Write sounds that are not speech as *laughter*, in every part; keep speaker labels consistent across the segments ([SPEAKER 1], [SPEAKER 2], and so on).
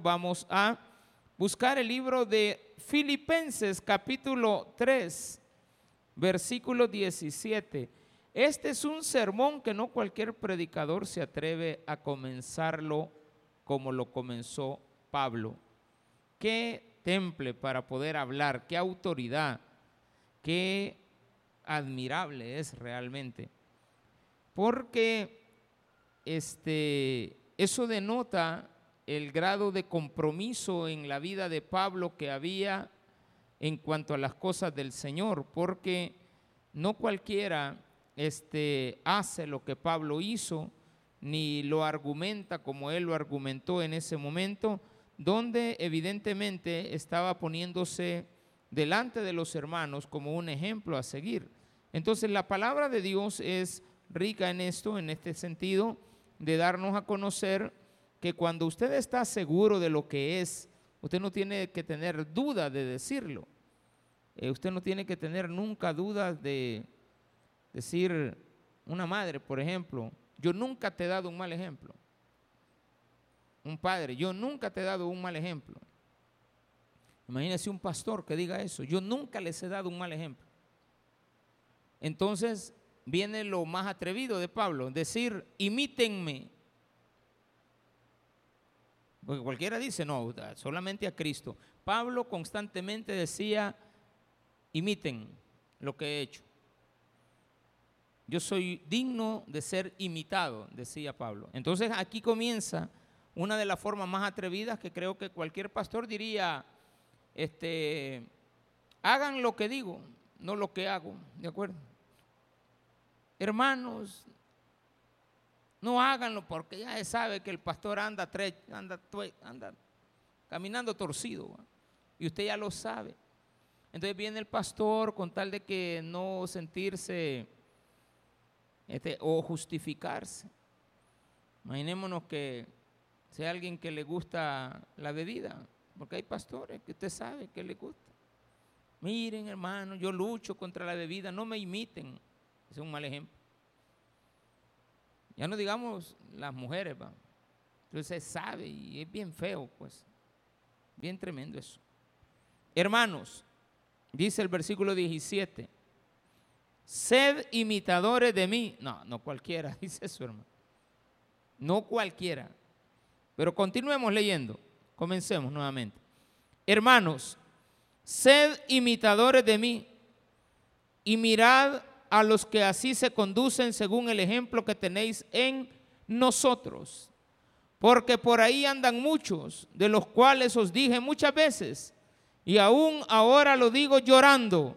[SPEAKER 1] Vamos a buscar el libro de Filipenses capítulo 3, versículo 17. Este es un sermón que no cualquier predicador se atreve a comenzarlo como lo comenzó Pablo. Qué temple para poder hablar, qué autoridad, qué admirable es realmente. Porque este, eso denota el grado de compromiso en la vida de Pablo que había en cuanto a las cosas del Señor, porque no cualquiera este, hace lo que Pablo hizo, ni lo argumenta como él lo argumentó en ese momento, donde evidentemente estaba poniéndose delante de los hermanos como un ejemplo a seguir. Entonces la palabra de Dios es rica en esto, en este sentido, de darnos a conocer que cuando usted está seguro de lo que es, usted no tiene que tener duda de decirlo. Eh, usted no tiene que tener nunca dudas de decir, una madre, por ejemplo, yo nunca te he dado un mal ejemplo. Un padre, yo nunca te he dado un mal ejemplo. Imagínese un pastor que diga eso, yo nunca les he dado un mal ejemplo. Entonces viene lo más atrevido de Pablo, decir, imítenme porque cualquiera dice, no, solamente a Cristo. Pablo constantemente decía, imiten lo que he hecho. Yo soy digno de ser imitado, decía Pablo. Entonces aquí comienza una de las formas más atrevidas que creo que cualquier pastor diría, este, hagan lo que digo, no lo que hago, ¿de acuerdo? Hermanos, no háganlo porque ya se sabe que el pastor anda, anda, anda caminando torcido. Y usted ya lo sabe. Entonces viene el pastor con tal de que no sentirse este, o justificarse. Imaginémonos que sea alguien que le gusta la bebida, porque hay pastores que usted sabe que le gusta. Miren, hermano, yo lucho contra la bebida, no me imiten. es un mal ejemplo. Ya no digamos las mujeres, va. Entonces sabe y es bien feo, pues. Bien tremendo eso. Hermanos, dice el versículo 17, sed imitadores de mí. No, no cualquiera, *laughs* dice eso, hermano. No cualquiera. Pero continuemos leyendo. Comencemos nuevamente. Hermanos, sed imitadores de mí y mirad a los que así se conducen según el ejemplo que tenéis en nosotros. Porque por ahí andan muchos, de los cuales os dije muchas veces, y aún ahora lo digo llorando,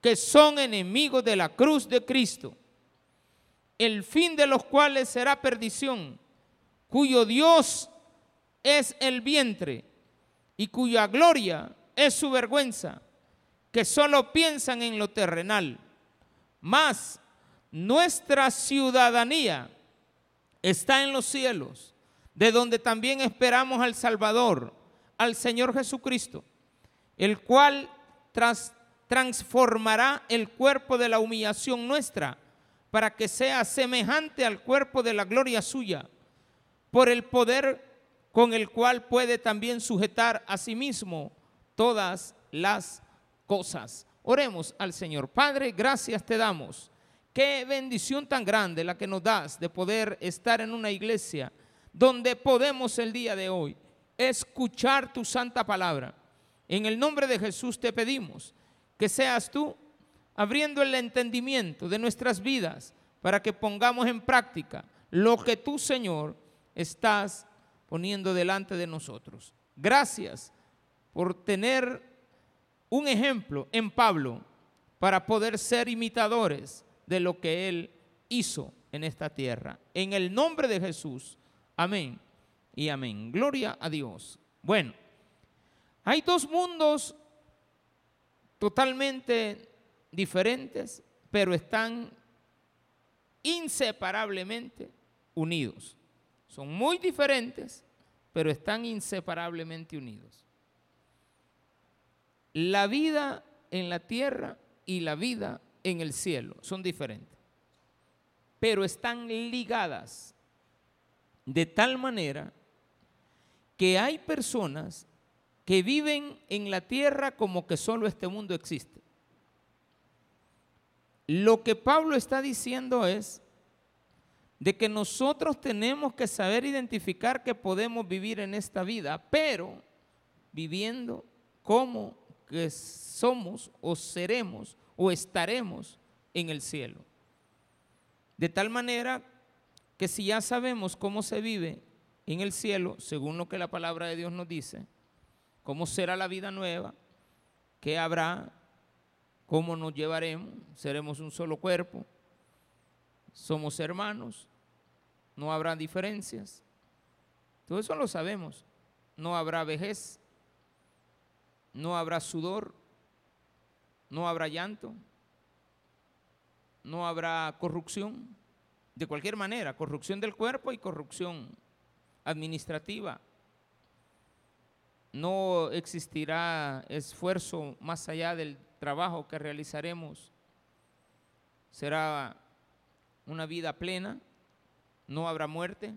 [SPEAKER 1] que son enemigos de la cruz de Cristo, el fin de los cuales será perdición, cuyo Dios es el vientre y cuya gloria es su vergüenza, que solo piensan en lo terrenal mas nuestra ciudadanía está en los cielos, de donde también esperamos al Salvador, al Señor Jesucristo, el cual transformará el cuerpo de la humillación nuestra para que sea semejante al cuerpo de la gloria suya, por el poder con el cual puede también sujetar a sí mismo todas las cosas. Oremos al Señor. Padre, gracias te damos. Qué bendición tan grande la que nos das de poder estar en una iglesia donde podemos el día de hoy escuchar tu santa palabra. En el nombre de Jesús te pedimos que seas tú abriendo el entendimiento de nuestras vidas para que pongamos en práctica lo que tú, Señor, estás poniendo delante de nosotros. Gracias por tener un ejemplo en Pablo para poder ser imitadores de lo que él hizo en esta tierra. En el nombre de Jesús. Amén y amén. Gloria a Dios. Bueno, hay dos mundos totalmente diferentes, pero están inseparablemente unidos. Son muy diferentes, pero están inseparablemente unidos la vida en la tierra y la vida en el cielo son diferentes, pero están ligadas de tal manera que hay personas que viven en la tierra como que solo este mundo existe. Lo que Pablo está diciendo es de que nosotros tenemos que saber identificar que podemos vivir en esta vida, pero viviendo como somos o seremos o estaremos en el cielo. De tal manera que si ya sabemos cómo se vive en el cielo, según lo que la palabra de Dios nos dice, cómo será la vida nueva, qué habrá, cómo nos llevaremos, seremos un solo cuerpo, somos hermanos, no habrá diferencias. Todo eso lo sabemos. No habrá vejez, no habrá sudor, no habrá llanto, no habrá corrupción. De cualquier manera, corrupción del cuerpo y corrupción administrativa. No existirá esfuerzo más allá del trabajo que realizaremos. Será una vida plena, no habrá muerte,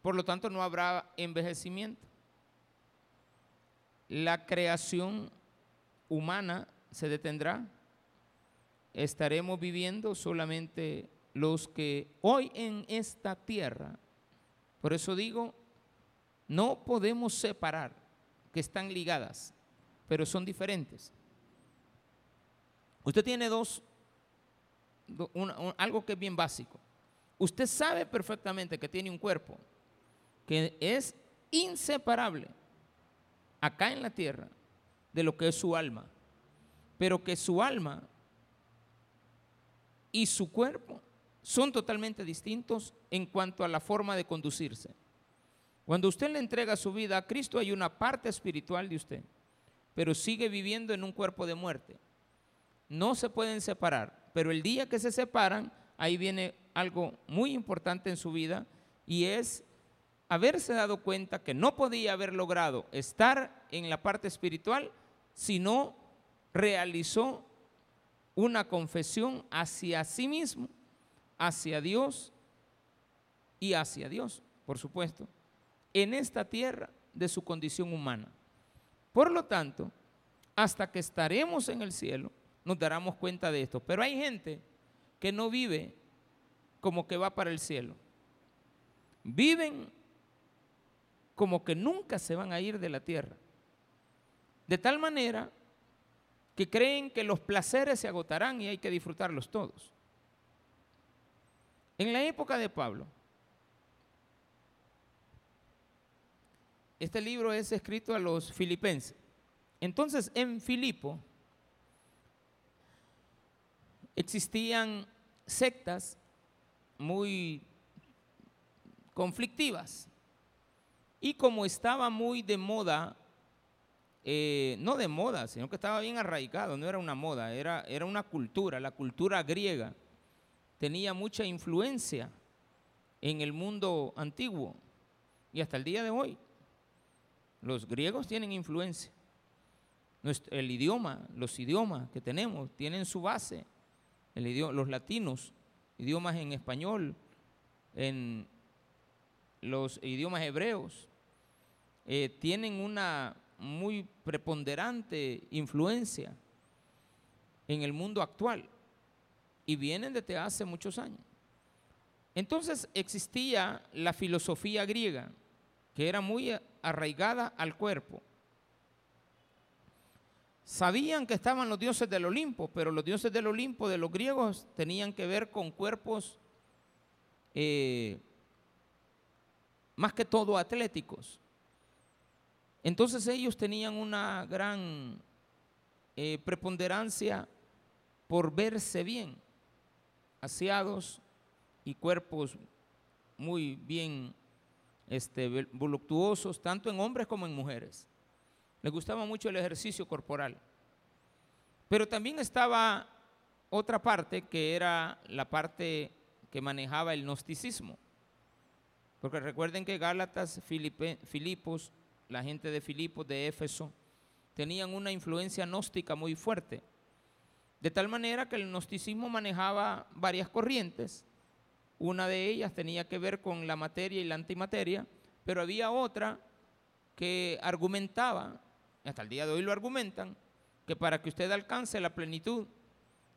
[SPEAKER 1] por lo tanto no habrá envejecimiento. La creación humana se detendrá. Estaremos viviendo solamente los que hoy en esta tierra, por eso digo, no podemos separar que están ligadas, pero son diferentes. Usted tiene dos, algo que es bien básico. Usted sabe perfectamente que tiene un cuerpo que es inseparable acá en la tierra de lo que es su alma, pero que su alma y su cuerpo son totalmente distintos en cuanto a la forma de conducirse. Cuando usted le entrega su vida a Cristo hay una parte espiritual de usted, pero sigue viviendo en un cuerpo de muerte. No se pueden separar, pero el día que se separan, ahí viene algo muy importante en su vida y es haberse dado cuenta que no podía haber logrado estar en la parte espiritual si no realizó una confesión hacia sí mismo, hacia Dios y hacia Dios, por supuesto en esta tierra de su condición humana. Por lo tanto, hasta que estaremos en el cielo, nos daremos cuenta de esto. Pero hay gente que no vive como que va para el cielo. Viven como que nunca se van a ir de la tierra. De tal manera que creen que los placeres se agotarán y hay que disfrutarlos todos. En la época de Pablo, Este libro es escrito a los filipenses. Entonces, en Filipo existían sectas muy conflictivas. Y como estaba muy de moda, eh, no de moda, sino que estaba bien arraigado, no era una moda, era, era una cultura, la cultura griega tenía mucha influencia en el mundo antiguo y hasta el día de hoy. Los griegos tienen influencia. el idioma, los idiomas que tenemos tienen su base. Los latinos, idiomas en español, en los idiomas hebreos, eh, tienen una muy preponderante influencia en el mundo actual y vienen desde hace muchos años. Entonces existía la filosofía griega, que era muy arraigada al cuerpo. Sabían que estaban los dioses del Olimpo, pero los dioses del Olimpo de los griegos tenían que ver con cuerpos eh, más que todo atléticos. Entonces ellos tenían una gran eh, preponderancia por verse bien, aseados y cuerpos muy bien este, voluptuosos, tanto en hombres como en mujeres. Les gustaba mucho el ejercicio corporal. Pero también estaba otra parte que era la parte que manejaba el gnosticismo. Porque recuerden que Gálatas, Filipos, la gente de Filipos, de Éfeso, tenían una influencia gnóstica muy fuerte. De tal manera que el gnosticismo manejaba varias corrientes una de ellas tenía que ver con la materia y la antimateria, pero había otra que argumentaba, hasta el día de hoy lo argumentan, que para que usted alcance la plenitud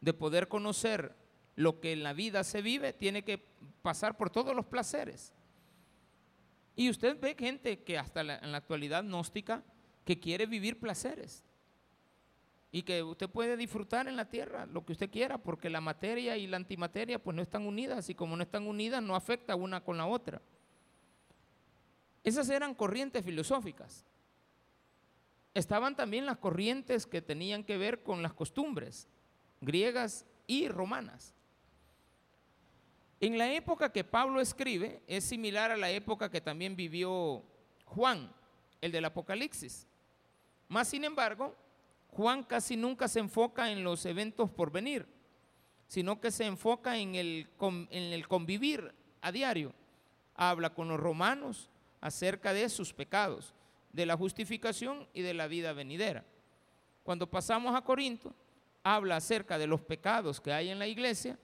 [SPEAKER 1] de poder conocer lo que en la vida se vive, tiene que pasar por todos los placeres. Y usted ve gente que hasta en la actualidad gnóstica, que quiere vivir placeres. Y que usted puede disfrutar en la tierra lo que usted quiera, porque la materia y la antimateria pues no están unidas, y como no están unidas no afecta una con la otra. Esas eran corrientes filosóficas. Estaban también las corrientes que tenían que ver con las costumbres griegas y romanas. En la época que Pablo escribe es similar a la época que también vivió Juan, el del Apocalipsis. Más sin embargo, Juan casi nunca se enfoca en los eventos por venir, sino que se enfoca en el, en el convivir a diario. Habla con los romanos acerca de sus pecados, de la justificación y de la vida venidera. Cuando pasamos a Corinto, habla acerca de los pecados que hay en la iglesia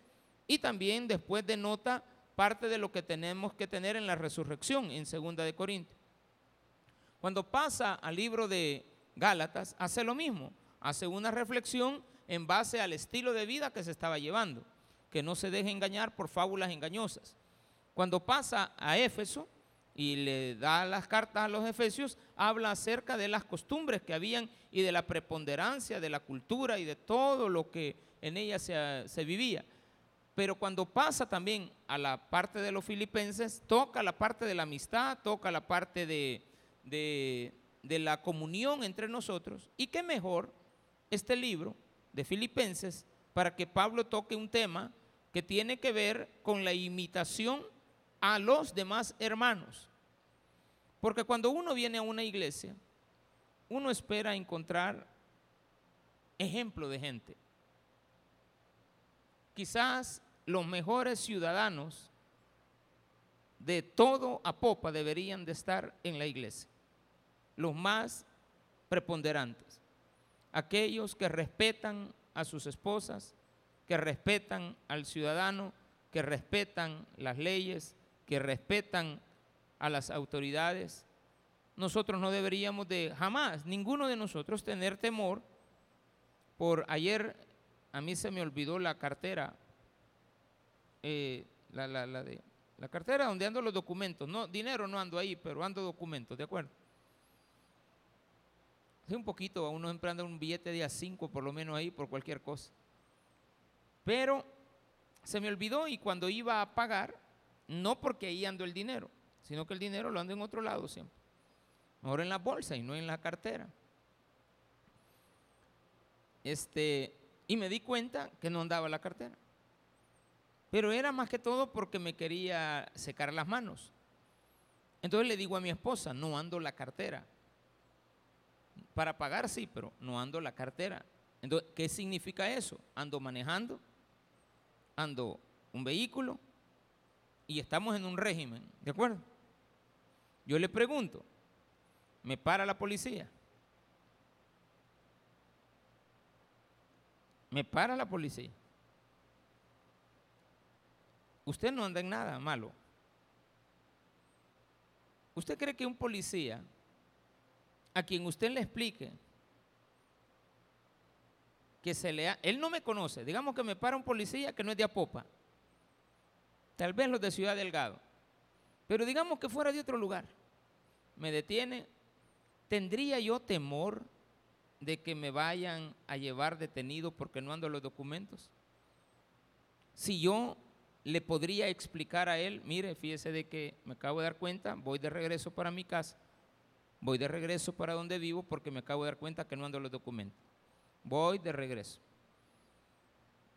[SPEAKER 1] y también después denota parte de lo que tenemos que tener en la resurrección en segunda de Corintios. Cuando pasa al libro de Gálatas, hace lo mismo, hace una reflexión en base al estilo de vida que se estaba llevando, que no se deje engañar por fábulas engañosas. Cuando pasa a Éfeso y le da las cartas a los efesios, habla acerca de las costumbres que habían y de la preponderancia de la cultura y de todo lo que en ella se, se vivía. Pero cuando pasa también a la parte de los filipenses, toca la parte de la amistad, toca la parte de, de, la comunión entre nosotros. Y qué mejor este libro de Filipenses para que Pablo toque un tema que tiene que ver con la imitación a los demás hermanos. Porque cuando uno viene a una iglesia, uno espera encontrar ejemplo de gente. Quizás los mejores ciudadanos de todo Apopa deberían de estar en la iglesia. Los más preponderantes. Aquellos que respetan a sus esposas, que respetan al ciudadano, que respetan las leyes, que respetan a las autoridades. Nosotros no deberíamos de jamás, ninguno de nosotros, tener temor por ayer a mí se me olvidó la cartera eh, la, la, de, la cartera donde ando los documentos. No, dinero no ando ahí, pero ando documentos, ¿de acuerdo? Sí, un poquito, a uno siempre anda un billete de a 5 por lo menos ahí por cualquier cosa. Pero se me olvidó y cuando iba a pagar, no porque ahí ando el dinero, sino que el dinero lo ando en otro lado siempre. Mejor en la bolsa y no en la cartera. Este, y me di cuenta que no andaba la cartera. Pero era más que todo porque me quería secar las manos. Entonces le digo a mi esposa, no ando la cartera. Para pagar sí, pero no ando la cartera. Entonces, ¿qué significa eso? Ando manejando, ando un vehículo y estamos en un régimen, ¿de acuerdo? Yo le pregunto, ¿me para la policía? ¿Me para la policía? Usted no anda en nada malo. ¿Usted cree que un policía a quien usted le explique que se le él no me conoce, digamos que me para un policía que no es de Apopa, tal vez los de Ciudad Delgado, pero digamos que fuera de otro lugar, me detiene, ¿tendría yo temor de que me vayan a llevar detenido porque no ando los documentos? Si yo le podría explicar a él, mire, fíjese de que me acabo de dar cuenta, voy de regreso para mi casa, voy de regreso para donde vivo porque me acabo de dar cuenta que no ando los documentos. Voy de regreso.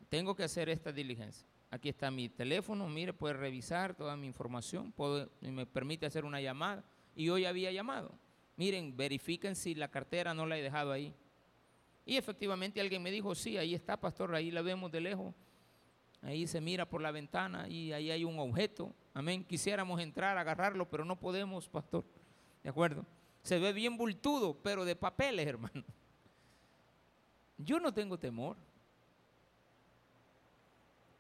[SPEAKER 1] Tengo que hacer esta diligencia. Aquí está mi teléfono, mire, puede revisar toda mi información, me permite hacer una llamada. Y hoy había llamado. Miren, verifiquen si la cartera no la he dejado ahí. Y efectivamente alguien me dijo, sí, ahí está, pastor, ahí la vemos de lejos Ahí se mira por la ventana y ahí hay un objeto. Amén. Quisiéramos entrar, agarrarlo, pero no podemos, pastor. ¿De acuerdo? Se ve bien bultudo, pero de papeles, *laughs* hermano. Yo no tengo temor.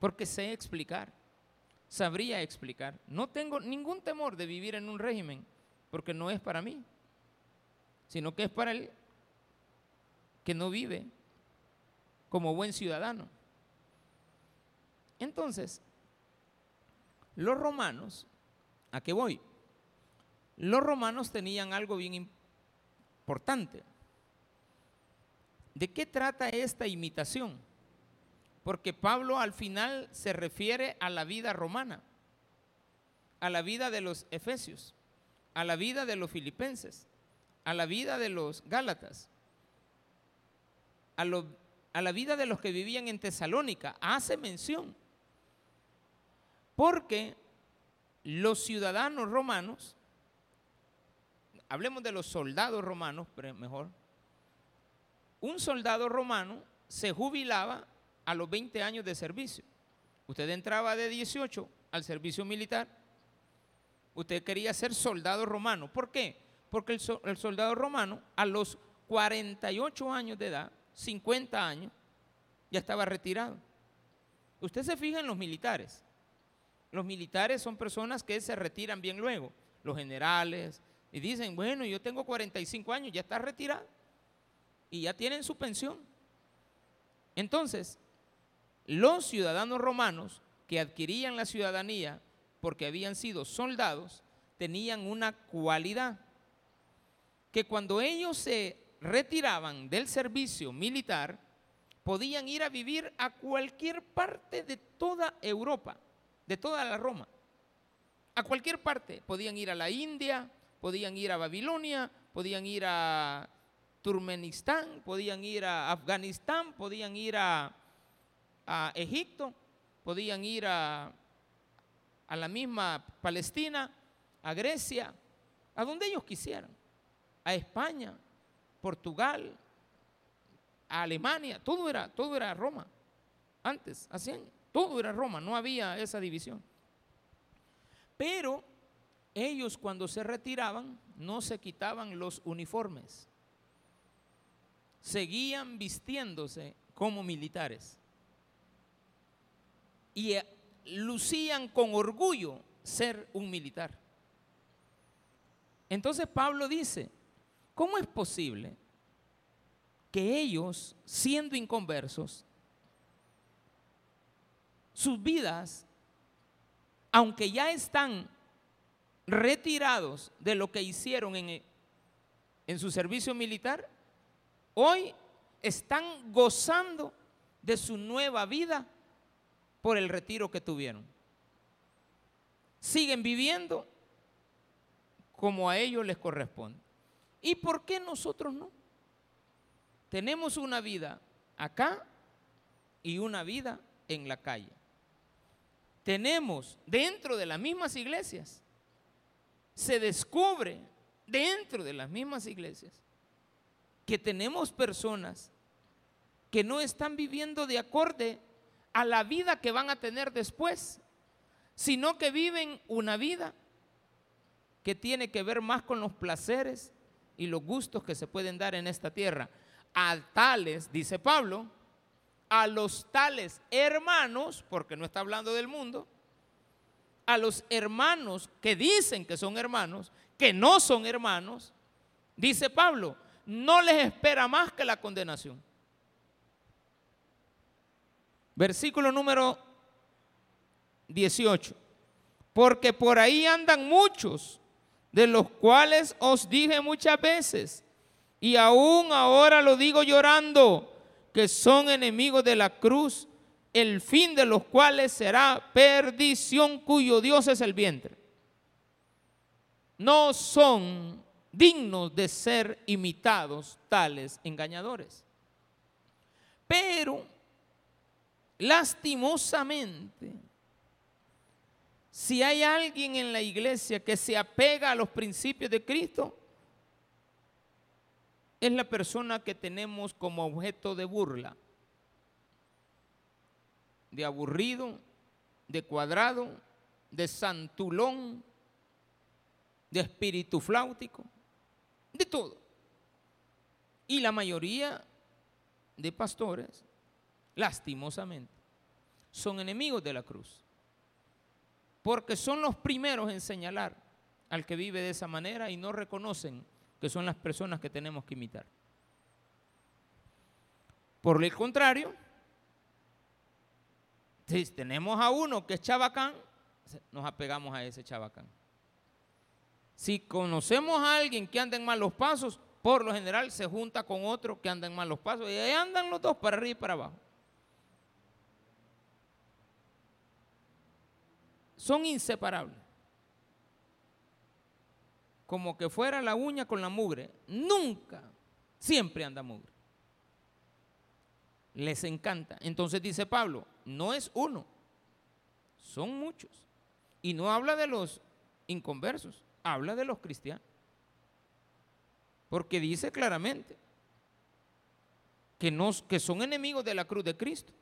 [SPEAKER 1] Porque sé explicar. Sabría explicar. No tengo ningún temor de vivir en un régimen porque no es para mí, sino que es para el que no vive como buen ciudadano. Entonces, los romanos, ¿a qué voy? Los romanos tenían algo bien importante. ¿De qué trata esta imitación? Porque Pablo al final se refiere a la vida romana, a la vida de los efesios, a la vida de los filipenses, a la vida de los gálatas, a, a la vida de los que vivían en Tesalónica. Hace mención porque los ciudadanos romanos, hablemos de los soldados romanos, mejor, un soldado romano se jubilaba a los 20 años de servicio. Usted entraba de 18 al servicio militar. Usted quería ser soldado romano. ¿Por qué? Porque el, el soldado romano a los 48 años de edad, 50 años, ya estaba retirado. Usted se fija en los militares. Los militares son personas que se retiran bien luego, los generales, y dicen, bueno, yo tengo 45 años, ya está retirado, y ya tienen su pensión. Entonces, los ciudadanos romanos que adquirían la ciudadanía porque habían sido soldados, tenían una cualidad, que cuando ellos se retiraban del servicio militar, podían ir a vivir a cualquier parte de toda Europa de toda la Roma. A cualquier parte. Podían ir a la India, podían ir a Babilonia, podían ir a Turmenistán, podían ir a Afganistán, podían ir a, Egipto, podían ir a, a la misma Palestina, a Grecia, a donde ellos quisieran, a España, Portugal, a Alemania, todo era, todo era Roma, antes, hace años. Todo era Roma, no había esa división. Pero ellos cuando se retiraban no se quitaban los uniformes. Seguían vistiéndose como militares. Y eh, lucían con orgullo ser un militar. Entonces Pablo dice, ¿cómo es posible que ellos, siendo inconversos, sus vidas, aunque ya están retirados de lo que hicieron en, en su servicio militar, hoy están gozando de su nueva vida por el retiro que tuvieron. Siguen viviendo como a ellos les corresponde. ¿Y por qué nosotros no? Tenemos una vida acá y una vida en la calle tenemos dentro de las mismas iglesias, se descubre dentro de las mismas iglesias que tenemos personas que no están viviendo de acorde a la vida que van a tener después, sino que viven una vida que tiene que ver más con los placeres y los gustos que se pueden dar en esta tierra. A tales, dice Pablo, a los tales hermanos, porque no está hablando del mundo, a los hermanos que dicen que son hermanos, que no son hermanos, dice Pablo, no les espera más que la condenación. Versículo número 18. Porque por ahí andan muchos, de los cuales os dije muchas veces, y aún ahora lo digo llorando, que son enemigos de la cruz, el fin de los cuales será perdición cuyo Dios es el vientre. No son dignos de ser imitados tales engañadores. Pero, lastimosamente, si hay alguien en la iglesia que se apega a los principios de Cristo, es la persona que tenemos como objeto de burla, de aburrido, de cuadrado, de santulón, de espíritu flautico, de todo. Y la mayoría de pastores, lastimosamente, son enemigos de la cruz, porque son los primeros en señalar al que vive de esa manera y no reconocen que son las personas que tenemos que imitar. Por el contrario, si tenemos a uno que es chabacán, nos apegamos a ese chabacán. Si conocemos a alguien que anda en malos pasos, por lo general se junta con otro que anda en malos pasos y ahí andan los dos para arriba y para abajo. Son inseparables. Como que fuera la uña con la mugre. Nunca, siempre anda mugre. Les encanta. Entonces dice Pablo, no es uno, son muchos. Y no habla de los inconversos, habla de los cristianos. Porque dice claramente que, nos, que son enemigos de la cruz de Cristo.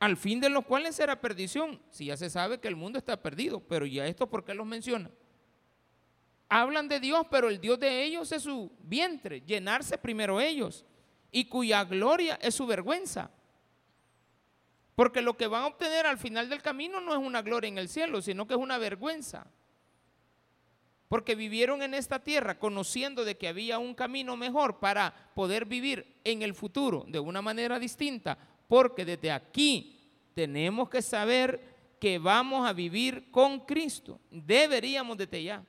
[SPEAKER 1] Al fin de los cuales será perdición. Si ya se sabe que el mundo está perdido, pero ya esto, ¿por qué los menciona? Hablan de Dios, pero el Dios de ellos es su vientre, llenarse primero ellos, y cuya gloria es su vergüenza. Porque lo que van a obtener al final del camino no es una gloria en el cielo, sino que es una vergüenza. Porque vivieron en esta tierra conociendo de que había un camino mejor para poder vivir en el futuro de una manera distinta. Porque desde aquí tenemos que saber que vamos a vivir con Cristo. Deberíamos desde ya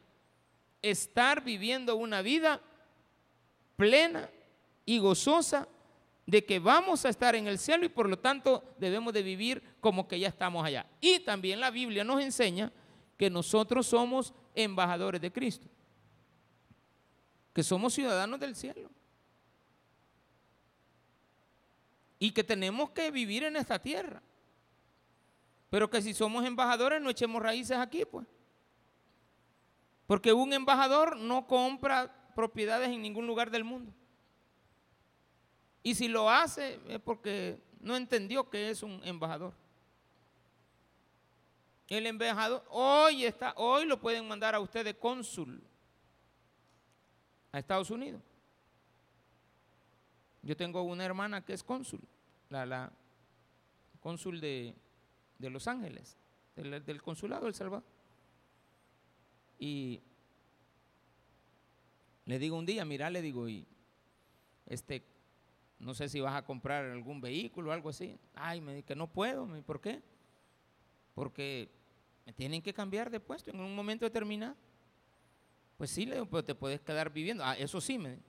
[SPEAKER 1] estar viviendo una vida plena y gozosa de que vamos a estar en el cielo y por lo tanto debemos de vivir como que ya estamos allá. Y también la Biblia nos enseña que nosotros somos embajadores de Cristo, que somos ciudadanos del cielo y que tenemos que vivir en esta tierra. Pero que si somos embajadores no echemos raíces aquí, pues. Porque un embajador no compra propiedades en ningún lugar del mundo. Y si lo hace es porque no entendió que es un embajador. El embajador hoy está, hoy lo pueden mandar a usted de cónsul a Estados Unidos. Yo tengo una hermana que es cónsul, la, la cónsul de, Los Ángeles, del, consulado del Salvador. Y le digo un día, mira, le digo, y este, no sé si vas a comprar algún vehículo o algo así. Ay, me dice que no puedo, ¿por qué? Porque me tienen que cambiar de puesto en un momento determinado. Pues sí, le digo, pero te puedes quedar viviendo. Ah, eso sí, me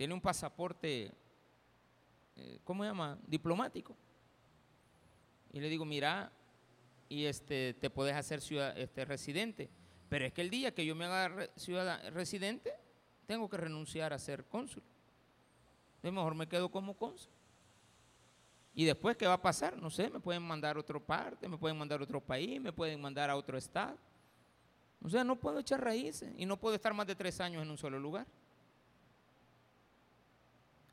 [SPEAKER 1] tiene un pasaporte, eh, ¿cómo se llama? Diplomático. Y le digo, mira, y este, te puedes hacer ciudad, este, residente. Pero es que el día que yo me haga ciudad residente, tengo que renunciar a ser cónsul. De mejor me quedo como cónsul. Y después, ¿qué va a pasar? No sé, me pueden mandar a otra parte, me pueden mandar a otro país, me pueden mandar a otro estado. O sea, no puedo echar raíces y no puedo estar más de tres años en un solo lugar.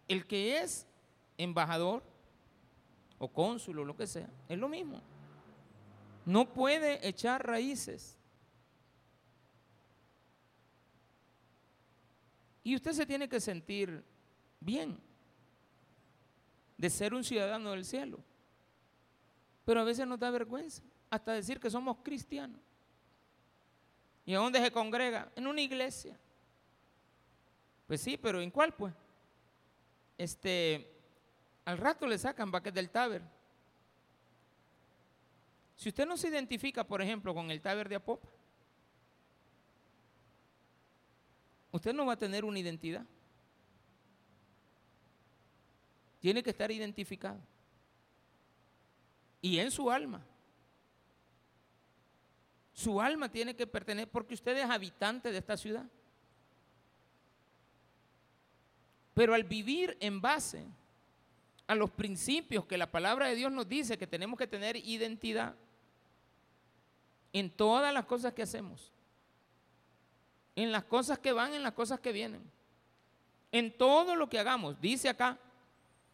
[SPEAKER 1] El que es embajador o cónsul o lo que sea, es lo mismo. No puede echar raíces. Y usted se tiene que sentir bien de ser un ciudadano del cielo. Pero a veces nos da vergüenza hasta decir que somos cristianos. ¿Y a dónde se congrega? En una iglesia. Pues sí, pero ¿en cuál pues? Este, al rato le sacan vaques del taber. Si usted no se identifica, por ejemplo, con el taber de Apopa, usted no va a tener una identidad. tiene que estar identificado. Y en su alma. Su alma tiene que pertenecer porque usted es habitante de esta ciudad. Pero al vivir en base a los principios que la palabra de Dios nos dice que tenemos que tener identidad en todas las cosas que hacemos, en las cosas que van, en las cosas que vienen, en todo lo que hagamos, dice acá,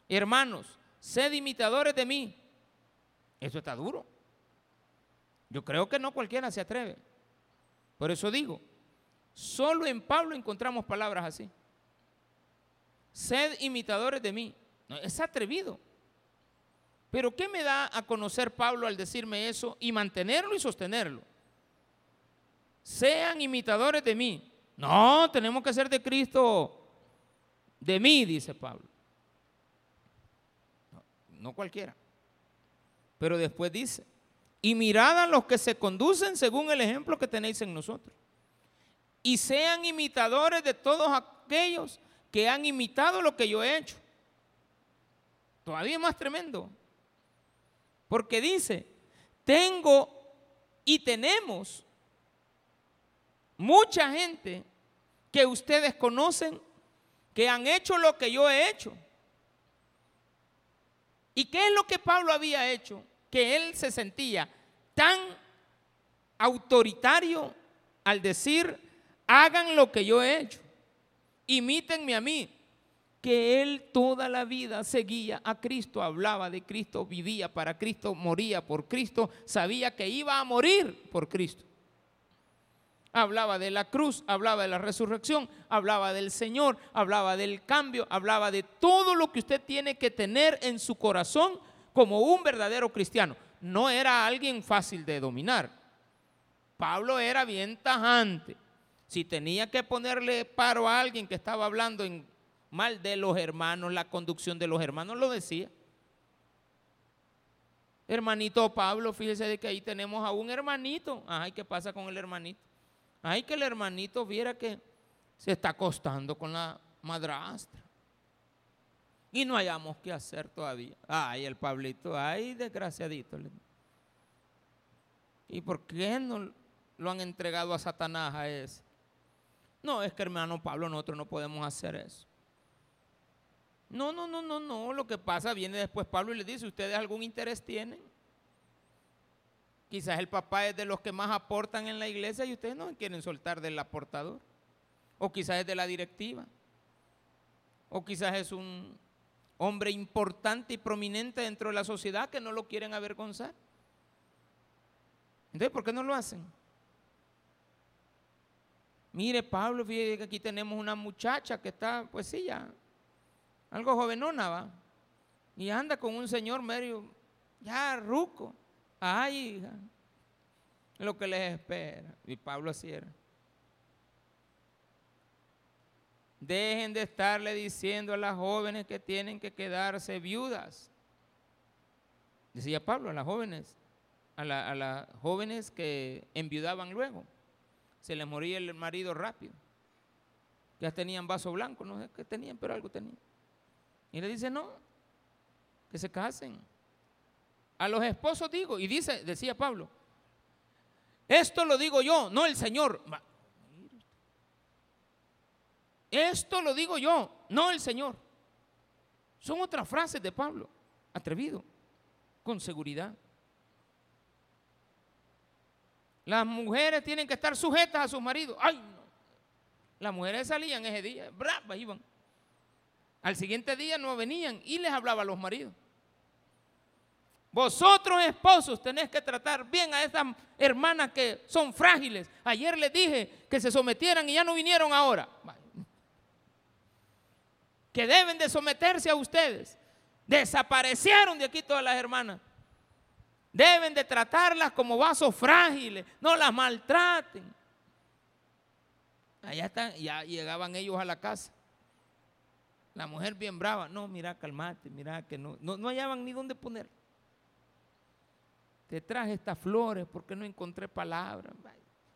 [SPEAKER 1] hermanos, sed imitadores de mí. Eso está duro. Yo creo que no cualquiera se atreve. Por eso digo, solo en Pablo encontramos palabras así. Sed imitadores de mí. es atrevido. Pero ¿qué me da a conocer Pablo al decirme eso y mantenerlo y sostenerlo? sean imitadores de mí. No, tenemos que ser de Cristo, de mí, dice Pablo. No, no cualquiera. Pero después dice, y mirad a los que se conducen según el ejemplo que tenéis en nosotros. Y sean imitadores de todos aquellos que han imitado lo que yo he hecho. Todavía más tremendo. Porque dice, tengo y tenemos mucha gente que ustedes conocen que han hecho lo que yo he hecho. ¿Y qué es lo que Pablo había hecho? Que él se sentía tan autoritario al decir, hagan lo que yo he hecho, imítenme a mí, que él toda la vida seguía a Cristo, hablaba de Cristo, vivía para Cristo, moría por Cristo, sabía que iba a morir por Cristo. Hablaba de la cruz, hablaba de la resurrección, hablaba del Señor, hablaba del cambio, hablaba de todo lo que usted tiene que tener en su corazón como un verdadero cristiano. No era alguien fácil de dominar. Pablo era bien tajante. Si tenía que ponerle paro a alguien que estaba hablando en mal de los hermanos, la conducción de los hermanos, lo decía. Hermanito Pablo, fíjese de que ahí tenemos a un hermanito. Ay, ¿qué pasa con el hermanito? Ay, que el hermanito viera que se está acostando con la madrastra. Y no hayamos qué hacer todavía. Ay, el Pablito, ay, desgraciadito. ¿Y por qué no lo han entregado a Satanás a ese? No, es que hermano Pablo, nosotros no podemos hacer eso. No, no, no, no, no. Lo que pasa viene después Pablo y le dice, ¿ustedes algún interés tienen? Quizás el papá es de los que más aportan en la iglesia y ustedes no quieren soltar del aportador. O quizás es de la directiva. O quizás es un hombre importante y prominente dentro de la sociedad que no lo quieren avergonzar. Entonces, ¿por qué no lo hacen? Mire, Pablo, fíjate que aquí tenemos una muchacha que está, pues sí, ya algo jovenona, va. Y anda con un señor medio, ya ruco. Ay, hija, lo que les espera. Y Pablo así era. Dejen de estarle diciendo a las jóvenes que tienen que quedarse viudas. Decía Pablo a las jóvenes, a, las jóvenes que enviudaban luego. Se les moría el marido rápido. Ya tenían vaso blanco, no sé qué tenían, pero algo tenían. Y le dice, no, que se casen. A los esposos digo, y dice, decía Pablo, esto lo digo yo, no el Señor. Esto lo digo yo, no el Señor. Son otras frases de Pablo, atrevido, con seguridad. Las mujeres tienen que estar sujetas a sus maridos. Ay, no. Las mujeres salían ese día, bravas iban. Al siguiente día no venían y les hablaba a los maridos. Vosotros esposos tenéis que tratar bien a estas hermanas que son frágiles. Ayer les dije que se sometieran y ya no vinieron ahora. Que deben de someterse a ustedes. Desaparecieron de aquí todas las hermanas. Deben de tratarlas como vasos frágiles. No las maltraten. Allá están, ya llegaban ellos a la casa. La mujer bien brava, no, mira, calmate, mira que no, no, hallaban ni dónde poner. Te traje estas flores porque no encontré palabras.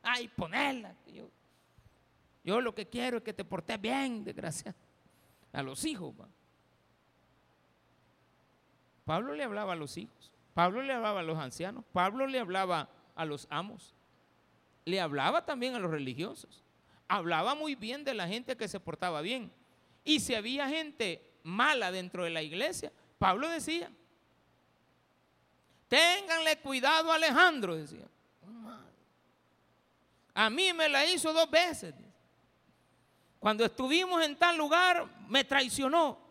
[SPEAKER 1] Ay, ponerlas. Yo, yo lo que quiero es que te portes bien, desgraciado. A los hijos. Pablo le hablaba a los hijos. Pablo le hablaba a los ancianos. Pablo le hablaba a los amos. Le hablaba también a los religiosos. Hablaba muy bien de la gente que se portaba bien. Y si había gente mala dentro de la iglesia, Pablo decía, ténganle cuidado Alejandro, decía. A mí me la hizo dos veces. Cuando estuvimos en tal lugar, me traicionó.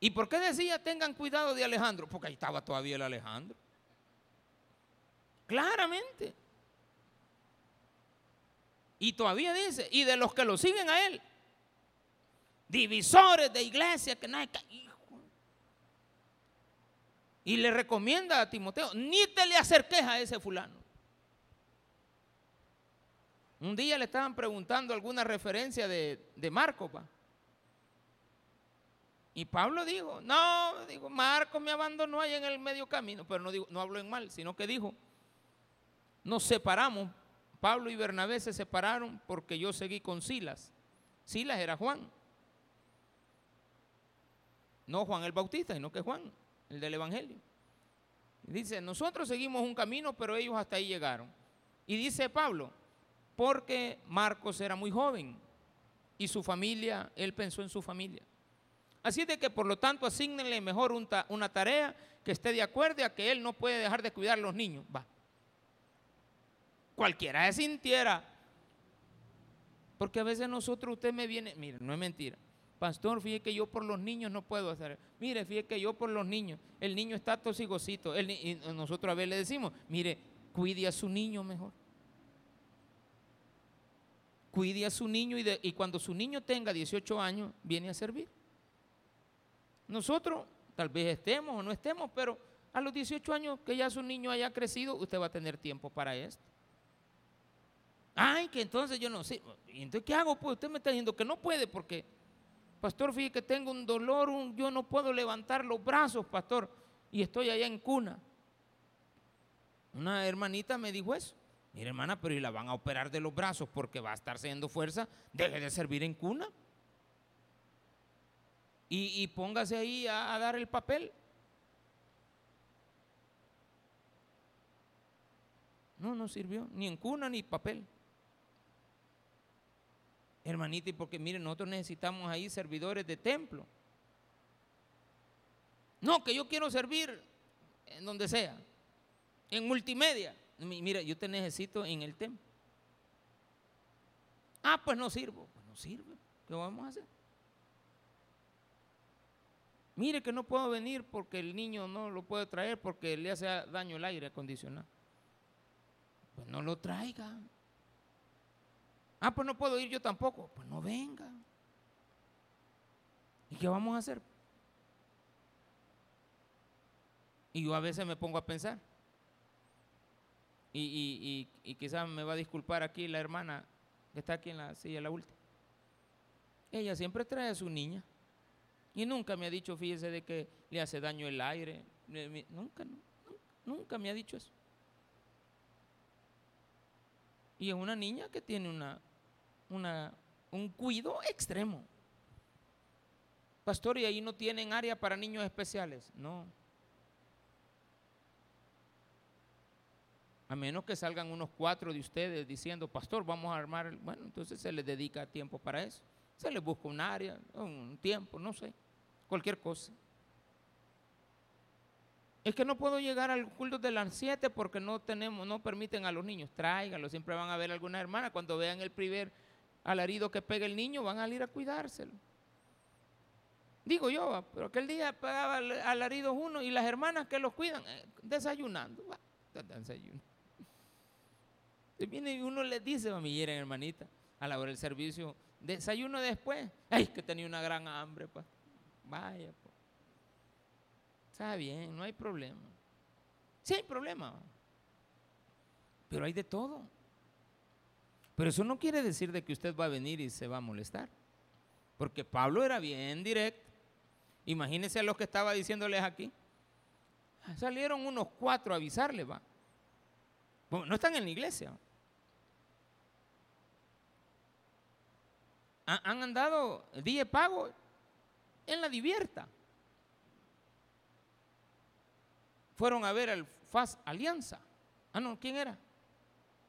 [SPEAKER 1] ¿Y por qué decía tengan cuidado de Alejandro? Porque ahí estaba todavía el Alejandro. Claramente. Y todavía dice, y de los que lo siguen a él, divisores de iglesia, que no hay hijo. Y le recomienda a Timoteo, ni te le acerques a ese fulano. Un día le estaban preguntando alguna referencia de, de Marco, pa. Y Pablo dijo, no, digo, Marco me abandonó ahí en el medio camino, pero no, digo, no habló en mal, sino que dijo, nos separamos, Pablo y Bernabé se separaron porque yo seguí con Silas. Silas era Juan. No Juan el Bautista, sino que Juan, el del Evangelio. Dice, nosotros seguimos un camino, pero ellos hasta ahí llegaron. Y dice Pablo, porque Marcos era muy joven y su familia, él pensó en su familia. Así de que por lo tanto asignenle mejor una tarea que esté de acuerdo a que él no puede dejar de cuidar a los niños. Va. Cualquiera se sintiera. Porque a veces nosotros, usted me viene, mire, no es mentira. Pastor, fíjese que yo por los niños no puedo hacer. Mire, fíjese que yo por los niños, el niño está tosigocito. y nosotros a veces le decimos, mire, cuide a su niño mejor cuide a su niño y, y, cuando su niño tenga 18 años, viene a servir. Nosotros tal vez estemos o no estemos, pero a los 18 años que ya su niño haya crecido, usted va a tener tiempo para esto. Ay, que entonces yo no sé. ¿Y entonces qué hago? Pues usted me está diciendo que no puede porque, pastor, fíjese que tengo un dolor, yo no puedo levantar los brazos, pastor, y estoy allá en cuna. Una hermanita me dijo eso. Mire, hermana, pero y la van a operar de los brazos porque va a estar haciendo fuerza, deje de servir en cuna. Y, póngase ahí a, dar el papel. No, no sirvió, ni en cuna ni papel. Hermanita, y porque miren, nosotros necesitamos ahí servidores de templo. No, que yo quiero servir en donde sea, en multimedia. Mira, yo te necesito en el tema. Ah, pues no sirvo. Pues no sirve. ¿Qué vamos a hacer? Mire que no puedo venir porque el niño no lo puede traer porque le hace daño el aire acondicionado. Pues no lo traiga. Ah, pues no puedo ir yo tampoco. Pues no venga. ¿Y qué vamos a hacer? Y yo a veces me pongo a pensar, y, quizás me va a disculpar aquí la hermana que está aquí en la silla, la última. Ella siempre trae a su niña. Y nunca me ha dicho, fíjese, de que le hace daño el aire. Nunca, nunca me ha dicho eso. Y es una niña que tiene una, una, un cuido extremo. Pastor, ¿y ahí no tienen área para niños especiales? No. A menos que salgan unos cuatro de ustedes diciendo, pastor, vamos a armar, bueno, entonces se les dedica tiempo para eso. Se les busca un área, un tiempo, no sé, cualquier cosa. Es que no puedo llegar al culto de las siete porque no tenemos, no permiten a los niños. Tráiganlo, siempre van a ver algunas hermanas. Cuando vean el primer alarido que pega el niño, van a ir a cuidárselo. Digo yo, pero aquel día pegaba alaridos uno y las hermanas que los cuidan, eh, desayunando. desayunando. Y viene y uno le dice, mamillera, hermanita, a la hora del servicio, desayuno después. Ay, que tenía una gran hambre, pues. Vaya, pues. Está bien, no hay problema. Sí hay problema. Pero hay de todo. Pero eso no quiere decir de que usted va a venir y se va a molestar. Porque Pablo era bien directo. Imagínense a los que estaba diciéndoles aquí. Salieron unos cuatro a avisarle, va. Bueno, no están en la iglesia. han andado día de pago en la divierta. Fueron a ver al FAS Alianza. Ah, no, ¿quién era?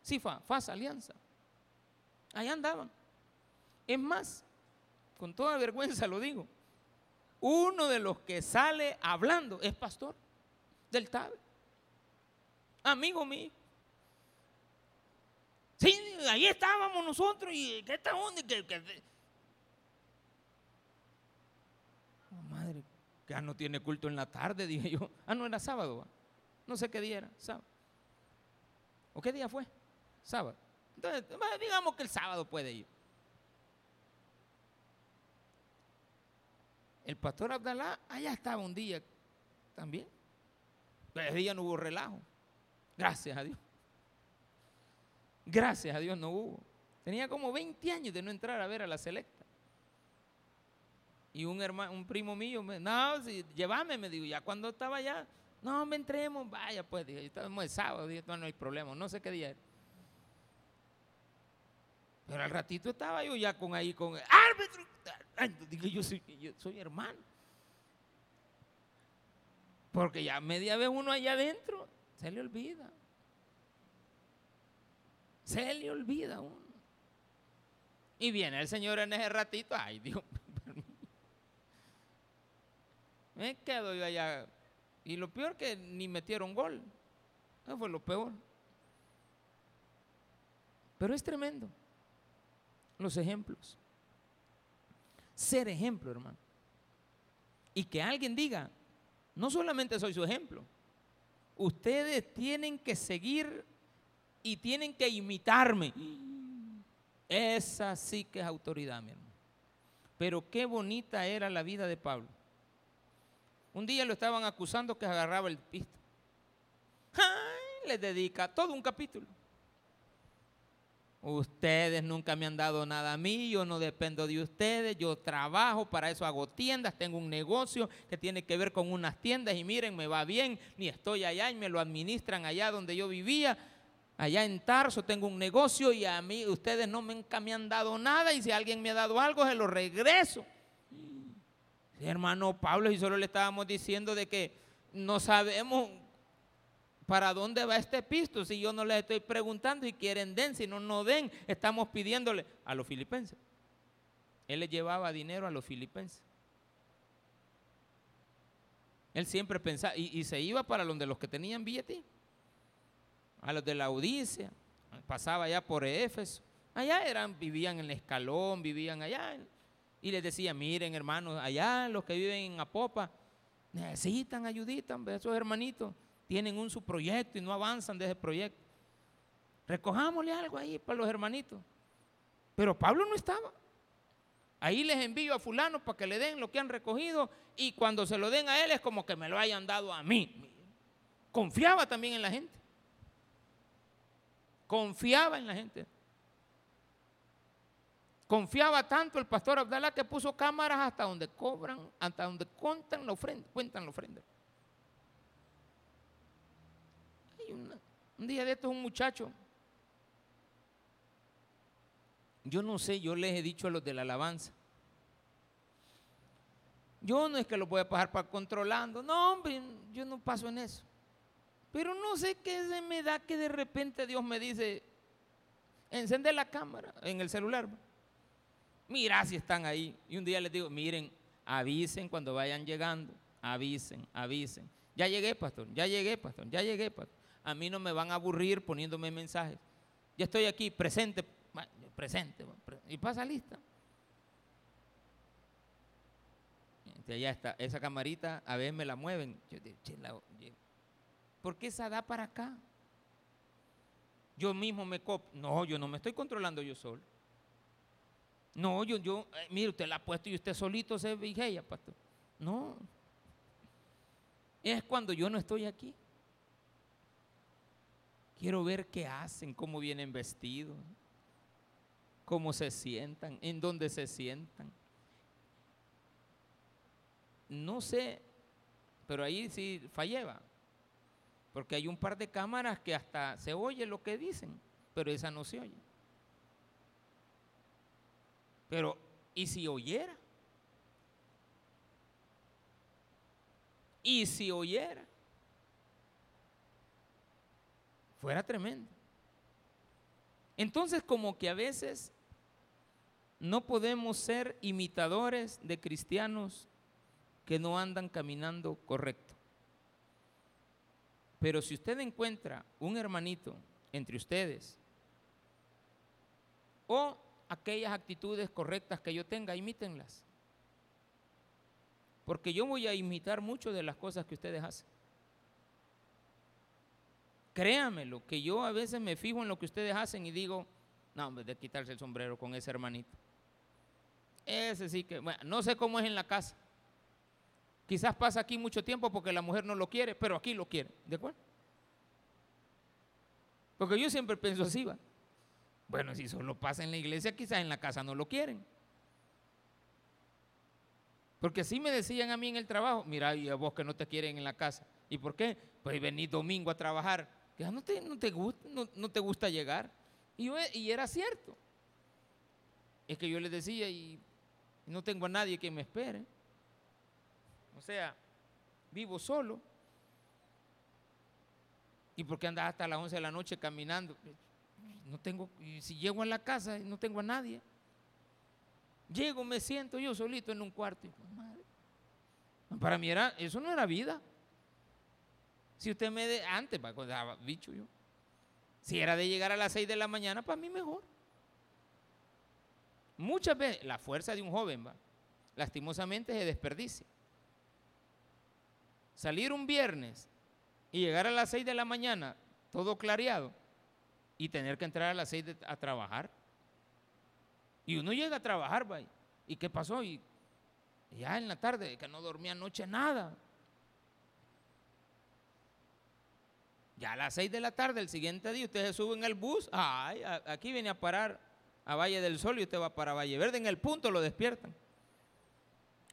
[SPEAKER 1] Sí, FAS Alianza. Allá andaban. Es más, con toda vergüenza lo digo, uno de los que sale hablando es pastor del TAB. Amigo mío. Sí, ahí estábamos nosotros y ¿qué está onda? Oh, madre, que ya no tiene culto en la tarde, *laughs* dije yo. Ah, no, era sábado. No sé qué día era, sábado. ¿O qué día fue? Sábado. Entonces, digamos que el sábado puede ir. El pastor Abdalá allá estaba un día también. Ese día no hubo relajo. Gracias a Dios. Gracias a Dios no hubo. Tenía como 20 años de no entrar a ver a la selecta. Y un hermano, un primo mío, me, no, si, llévame, me dijo, ya cuando estaba allá, no, me entremos, vaya, pues, dije, estamos el sábado, dije, no, hay problema, no sé qué día era. Pero al ratito estaba yo ya con ahí, con árbitro. Dije, yo soy, yo soy hermano. Porque ya media vez uno allá adentro, se le olvida. Se le olvida uno. Y viene el Señor en ese ratito, ay Dios, me quedo yo allá. Y lo peor que ni metieron gol. Eso fue lo peor. Pero es tremendo. Los ejemplos. Ser ejemplo, hermano. Y que alguien diga, no solamente soy su ejemplo, ustedes tienen que seguir y tienen que imitarme. Esa sí que es autoridad, mi hermano. Pero qué bonita era la vida de Pablo. Un día lo estaban acusando que agarraba el pisto. ¡Ay! Le dedica todo un capítulo. Ustedes nunca me han dado nada a mí, yo no dependo de ustedes, yo trabajo, para eso hago tiendas, tengo un negocio que tiene que ver con unas tiendas y miren, me va bien, ni estoy allá y me lo administran allá donde yo vivía, allá en Tarso tengo un negocio y a mí ustedes no me, nunca me han dado nada y si alguien me ha dado algo se lo regreso. Hermano Pablo, y solo le estábamos diciendo de que no sabemos ¿para dónde va este pisto? Si yo no les estoy preguntando y quieren den, si no, no den. Estamos pidiéndole a los filipenses. Él le llevaba dinero a los filipenses. Él siempre pensaba, y, se iba para donde los que tenían billete, a los de la Odisea, pasaba allá por Éfeso. Allá eran, vivían en el escalón, vivían allá. Y les decía, miren hermanos, allá los que viven en Apopa, necesitan ayudita, esos hermanitos tienen un su proyecto y no avanzan de ese proyecto. Recojámosle algo ahí para los hermanitos. Pero Pablo no estaba. Ahí les envío a fulano para que le den lo que han recogido y cuando se lo den a él es como que me lo hayan dado a mí. Confiaba también en la gente. Confiaba en la gente. Confiaba tanto el pastor Abdalá que puso cámaras hasta donde cobran, hasta donde cuentan la ofrenda, cuentan la ofrenda. un día de estos un muchacho, yo no sé, yo les he dicho a los de la alabanza, yo no es que lo voy a pasar para controlando, no hombre, yo no paso en eso. Pero no sé qué se me da que de repente Dios me dice, encende la cámara en el celular. Mira si están ahí. Y un día les digo, miren, avisen cuando vayan llegando, avisen, avisen. Ya llegué, pastor, ya llegué, pastor, ya llegué, pastor a mí no me van a aburrir poniéndome mensajes. Ya estoy aquí, presente, presente, y pasa lista. ya está, esa camarita a veces me la mueven. Yo digo, ¿por qué esa da para acá? Yo mismo me cop. No, yo no me estoy controlando yo solo. No, yo, yo, eh, mire, usted la ha puesto y usted solito se vigella, pastor. No. Es cuando yo no estoy aquí. Quiero ver qué hacen, cómo vienen vestidos, cómo se sientan, en dónde se sientan. No sé, pero ahí sí falleba, porque hay un par de cámaras que hasta se oye lo que dicen, pero esa no se oye. Pero, ¿y si oyera? ¿Y si oyera? fuera tremendo. Entonces como que a veces no podemos ser imitadores de cristianos que no andan caminando correcto. Pero si usted encuentra un hermanito entre ustedes o aquellas actitudes correctas que yo tenga, imítenlas. Porque yo voy a imitar mucho de las cosas que ustedes hacen. Créamelo, que yo a veces me fijo en lo que ustedes hacen y digo, no, hombre, de quitarse el sombrero con ese hermanito. Ese sí que, bueno, no sé cómo es en la casa. Quizás pasa aquí mucho tiempo porque la mujer no lo quiere, pero aquí lo quiere, ¿de acuerdo? Porque yo siempre pienso así, va. Bueno, si solo pasa en la iglesia, quizás en la casa no lo quieren. Porque así me decían a mí en el trabajo, mira, y a vos que no te quieren en la casa. ¿Y por qué? Pues venís domingo a trabajar. Que no te, no te, gusta, no, te gusta llegar. Y, y era cierto. Es que yo les decía, y no tengo a nadie que me espere. O sea, vivo solo. ¿Y por qué andas hasta las 11 de la noche caminando? No tengo, si llego a la casa, no tengo a nadie. Llego, me siento yo solito en un cuarto. Para mí era, eso no era vida. Si usted me de, antes, bicho yo. Si era de llegar a las 6 de la mañana, para mí mejor. Muchas veces la fuerza de un joven, va, lastimosamente se desperdicia. Salir un viernes y llegar a las 6 de la mañana, todo clareado, y tener que entrar a las 6 a trabajar. Y uno llega a trabajar, va, ¿y qué pasó? Y ya en la tarde, que no dormía anoche nada. Ya a las 6 de la tarde, el siguiente día, usted se sube en el bus, ay, aquí viene a parar a Valle del Sol y usted va para Valle Verde, en el punto lo despiertan.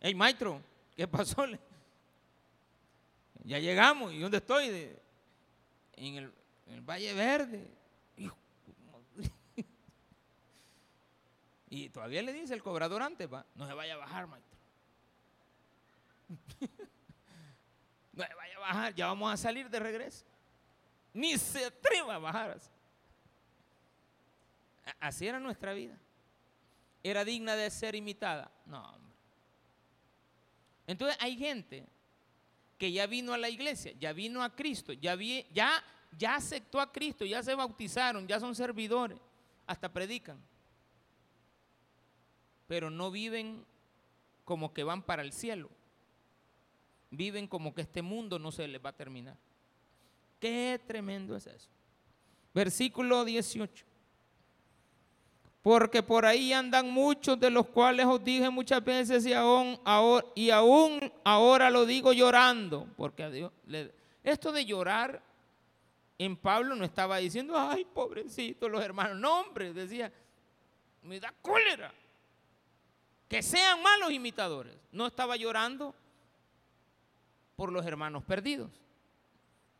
[SPEAKER 1] Hey, maestro, ¿qué pasó? *laughs* Ya llegamos, ¿y dónde estoy? en, el, Valle Verde. Y todavía le dice el cobrador antes, no se vaya a bajar, maestro. *laughs* no se vaya a bajar, ya vamos a salir de regreso. Ni se atreva a bajar. Así era nuestra vida. ¿Era digna de ser imitada? No, hombre. Entonces hay gente que ya vino a la iglesia, ya vino a Cristo, ya, ya, ya aceptó a Cristo, ya se bautizaron, ya son servidores, hasta predican. Pero no viven como que van para el cielo. Viven como que este mundo no se les va a terminar. Qué tremendo es eso. Versículo 18 porque por ahí andan muchos de los cuales os dije muchas veces y aún, ahora, lo digo llorando, porque esto de llorar en Pablo no estaba diciendo, ay, pobrecito los hermanos, no hombre, decía, me da cólera, que sean malos imitadores, no estaba llorando por los hermanos perdidos,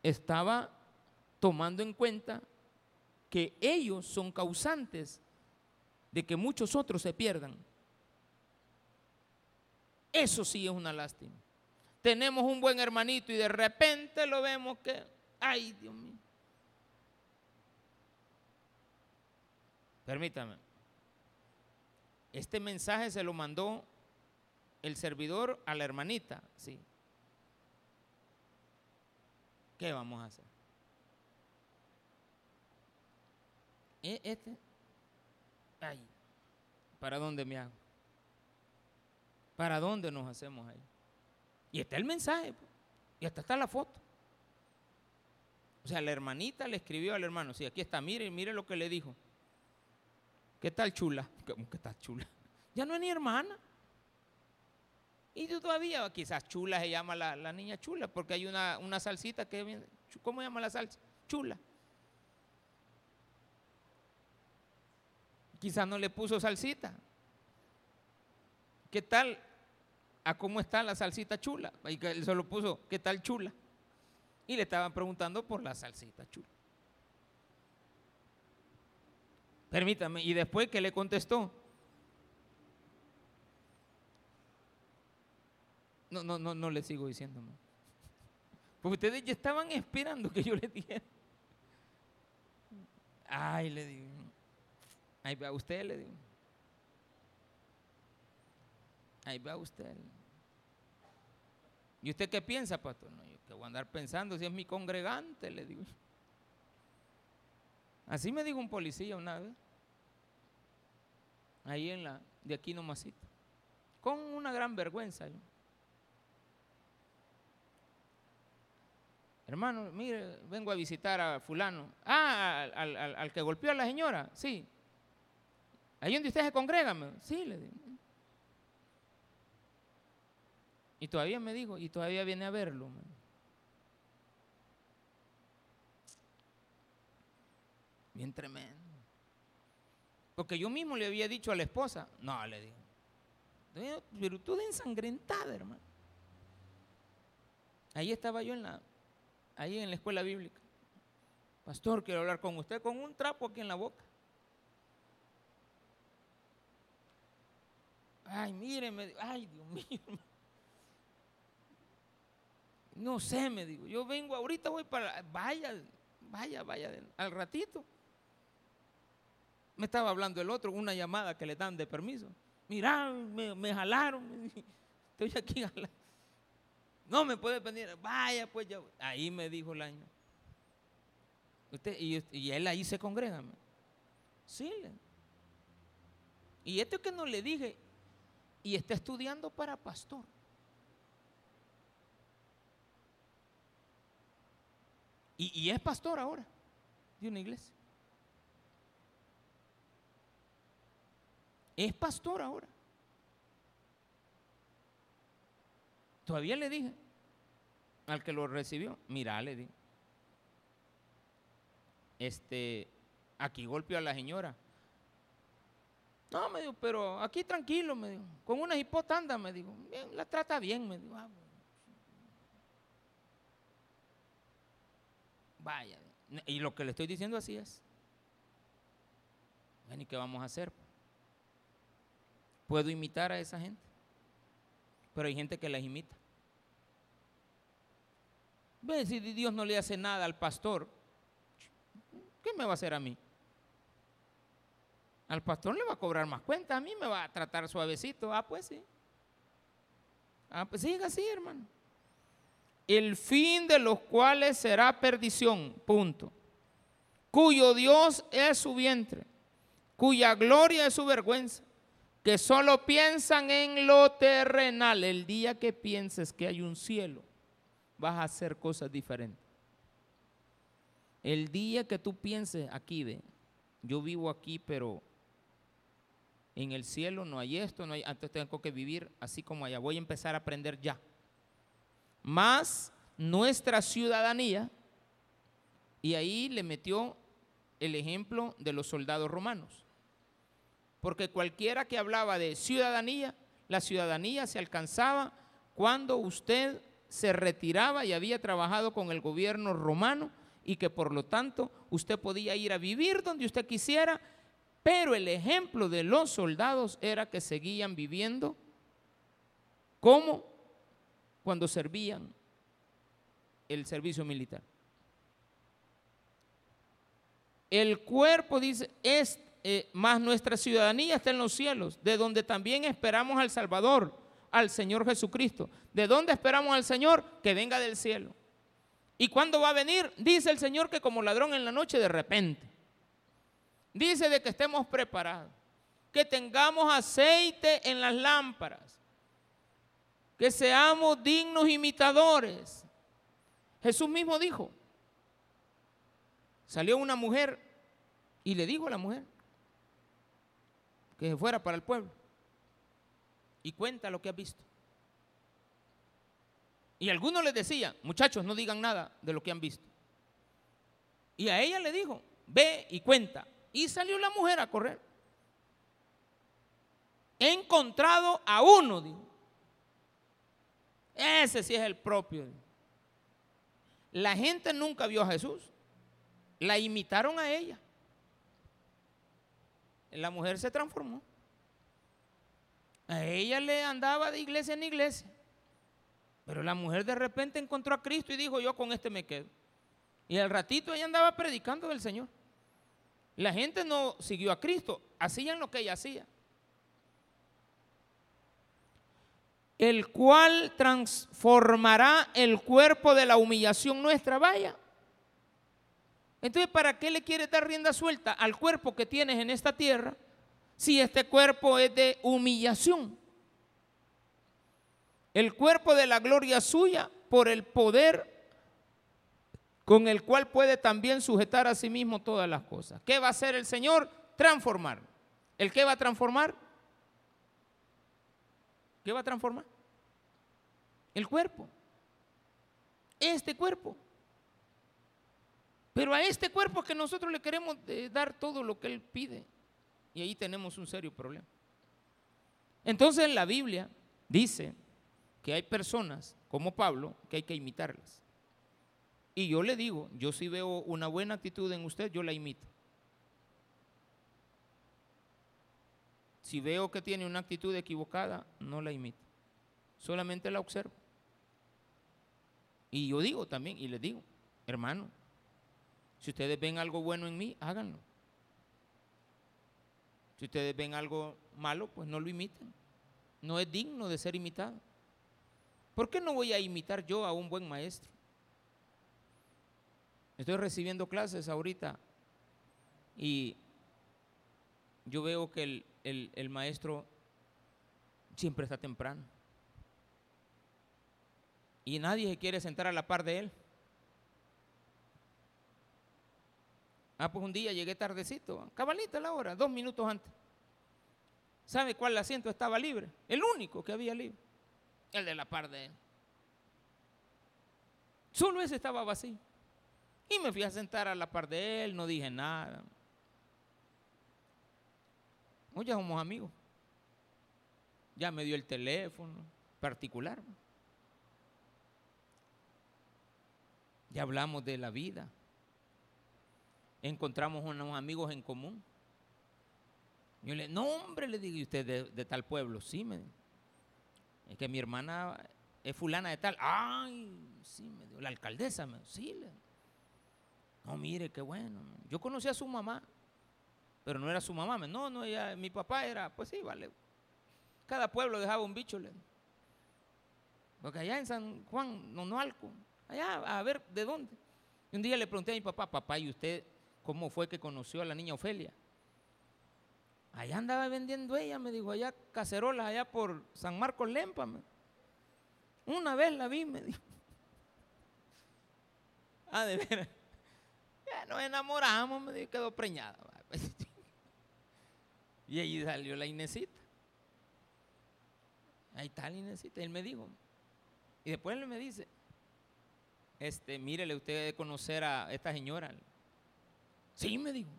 [SPEAKER 1] estaba tomando en cuenta que ellos son causantes de que muchos otros se pierdan. Eso sí es una lástima. Tenemos un buen hermanito y de repente lo vemos que, ay Dios mío. Permítame. Este mensaje se lo mandó el servidor a la hermanita, sí. ¿Qué vamos a hacer? E, este Ay, ¿para dónde me hago? ¿Para dónde nos hacemos ahí? Y está el mensaje, pues, y hasta está la foto. O sea, la hermanita le escribió al hermano, sí, aquí está, mire, mire lo que le dijo. ¿Qué tal chula? ¿Cómo que está chula? Ya no es ni hermana. Y todavía, quizás chula se llama la, niña chula, porque hay una, una salsita que, ¿cómo se llama la salsa? Chula. Quizás no le puso salsita. ¿Qué tal? ¿A cómo está la salsita chula? Y él solo puso, ¿qué tal chula? Y le estaban preguntando por la salsita chula. Permítame, y después que le contestó, no, no, no, no le sigo diciendo. Porque ustedes ya estaban esperando que yo le dijera. Ay, le digo. Ahí va usted, le digo. Ahí va usted. ¿Y usted qué piensa, pastor? No, yo que voy a andar pensando si es mi congregante, le digo. Así me dijo un policía una vez. Ahí en la, de aquí nomasito. Con una gran vergüenza. Hermano, mire, vengo a visitar a fulano. Ah, al, al que golpeó a la señora. Sí, Ahí donde usted se congregan, sí, le digo. Y todavía me dijo, y todavía viene a verlo. Bien tremendo. Porque yo mismo le había dicho a la esposa, no, le digo, de ensangrentada, hermano. Ahí estaba yo en la, ahí en la escuela bíblica. Pastor, quiero hablar con usted con un trapo aquí en la boca. Ay, mire, ay, Dios mío. No sé, me digo, yo vengo ahorita, voy para, vaya, vaya, vaya, al ratito. Me estaba hablando el otro, una llamada que le dan de permiso. Mira, me, jalaron, *laughs* estoy aquí No me puede venir, vaya, pues ya. Ahí me dijo el año. Usted, y, él ahí se congrega. Sí. Y esto que no le dije, y está estudiando para pastor. Y, es pastor ahora de una iglesia. Es pastor ahora. Todavía le dije al que lo recibió, mira, le dije, este, aquí golpeó a la señora. No, me dijo, pero aquí tranquilo, me dijo, con una hipota anda, me dijo, la trata bien, me dijo. Ah, Vaya, y lo que le estoy diciendo así es. Bueno, ¿y qué vamos a hacer? Puedo imitar a esa gente, pero hay gente que las imita. Ve, si Dios no le hace nada al pastor, ¿qué me va a hacer a mí? Al pastor le va a cobrar más cuenta, a mí me va a tratar suavecito. Ah, pues sí. Ah, pues siga así, hermano el fin de los cuales será perdición, punto. Cuyo Dios es su vientre, cuya gloria es su vergüenza, que solo piensan en lo terrenal. El día que pienses que hay un cielo, vas a hacer cosas diferentes. El día que tú pienses aquí, de, yo vivo aquí, pero en el cielo no hay esto, no hay, entonces tengo que vivir así como allá. Voy a empezar a aprender ya más nuestra ciudadanía, y ahí le metió el ejemplo de los soldados romanos. Porque cualquiera que hablaba de ciudadanía, la ciudadanía se alcanzaba cuando usted se retiraba y había trabajado con el gobierno romano y que por lo tanto usted podía ir a vivir donde usted quisiera, pero el ejemplo de los soldados era que seguían viviendo como cuando servían el servicio militar. El cuerpo, dice, es eh, más nuestra ciudadanía está en los cielos, de donde también esperamos al Salvador, al Señor Jesucristo. ¿De dónde esperamos al Señor? Que venga del cielo. ¿Y cuándo va a venir? Dice el Señor que como ladrón en la noche de repente. Dice de que estemos preparados, que tengamos aceite en las lámparas, que seamos dignos imitadores. Jesús mismo dijo, salió una mujer y le dijo a la mujer que se fuera para el pueblo y cuenta lo que ha visto. Y algunos le decían, muchachos, no digan nada de lo que han visto. Y a ella le dijo, ve y cuenta. Y salió la mujer a correr. He encontrado a uno, dijo, ese sí es el propio. La gente nunca vio a Jesús. La imitaron a ella. La mujer se transformó. A ella le andaba de iglesia en iglesia. Pero la mujer de repente encontró a Cristo y dijo, yo con este me quedo. Y al ratito ella andaba predicando del Señor. La gente no siguió a Cristo, hacían lo que ella hacía. el cual transformará el cuerpo de la humillación nuestra. Vaya. Entonces, ¿para qué le quieres dar rienda suelta al cuerpo que tienes en esta tierra si este cuerpo es de humillación? El cuerpo de la gloria suya por el poder con el cual puede también sujetar a sí mismo todas las cosas. ¿Qué va a hacer el Señor? Transformar. ¿El qué va a transformar? ¿Qué va a transformar? El cuerpo. Este cuerpo. Pero a este cuerpo que nosotros le queremos eh, dar todo lo que Él pide Y ahí tenemos un serio problema. Entonces la Biblia dice que hay personas como Pablo que hay que imitarlas. Y yo le digo, yo si veo una buena actitud en usted, yo la imito. Si veo que tiene una actitud equivocada, no la imito. Solamente la observo. Y yo digo también, y les digo, hermano, si ustedes ven algo bueno en mí, háganlo. Si ustedes ven algo malo, pues no lo imiten. No es digno de ser imitado. ¿Por qué no voy a imitar yo a un buen maestro? Estoy recibiendo clases ahorita y yo veo que el, maestro siempre está temprano. Y nadie se quiere sentar a la par de él. Ah, pues un día llegué tardecito, cabalita la hora, dos minutos antes. ¿Sabe cuál asiento estaba libre? El único que había libre. El de la par de él. Solo ese estaba vacío. Y me fui a sentar a la par de él, no dije nada. Hoy ya somos amigos. Ya me dio el teléfono particular. Ya hablamos de la vida. Encontramos unos amigos en común. Yo le no hombre, le digo, ¿y usted de, tal pueblo? Sí, me Es que mi hermana es fulana de tal. Ay, sí, me dio. La alcaldesa, me sí, le no, mire, qué bueno. Yo conocí a su mamá, pero no era su mamá. No, no, ella, mi papá era, pues sí, vale. Cada pueblo dejaba un bicho. Porque allá en San Juan, no, no algo. Allá, a ver, ¿de dónde? Y un día le pregunté a mi papá, papá, ¿y usted cómo fue que conoció a la niña Ofelia? Allá andaba vendiendo ella, me dijo, allá cacerolas, allá por San Marcos Lempa. Una vez la vi, me dijo. *laughs* Ah, de veras nos enamoramos, me quedó preñada. *laughs* y ahí salió la Inesita. Ahí está la Inesita. él me dijo. Y después él me dice, este, mírele, usted debe conocer a esta señora. Sí, me dijo.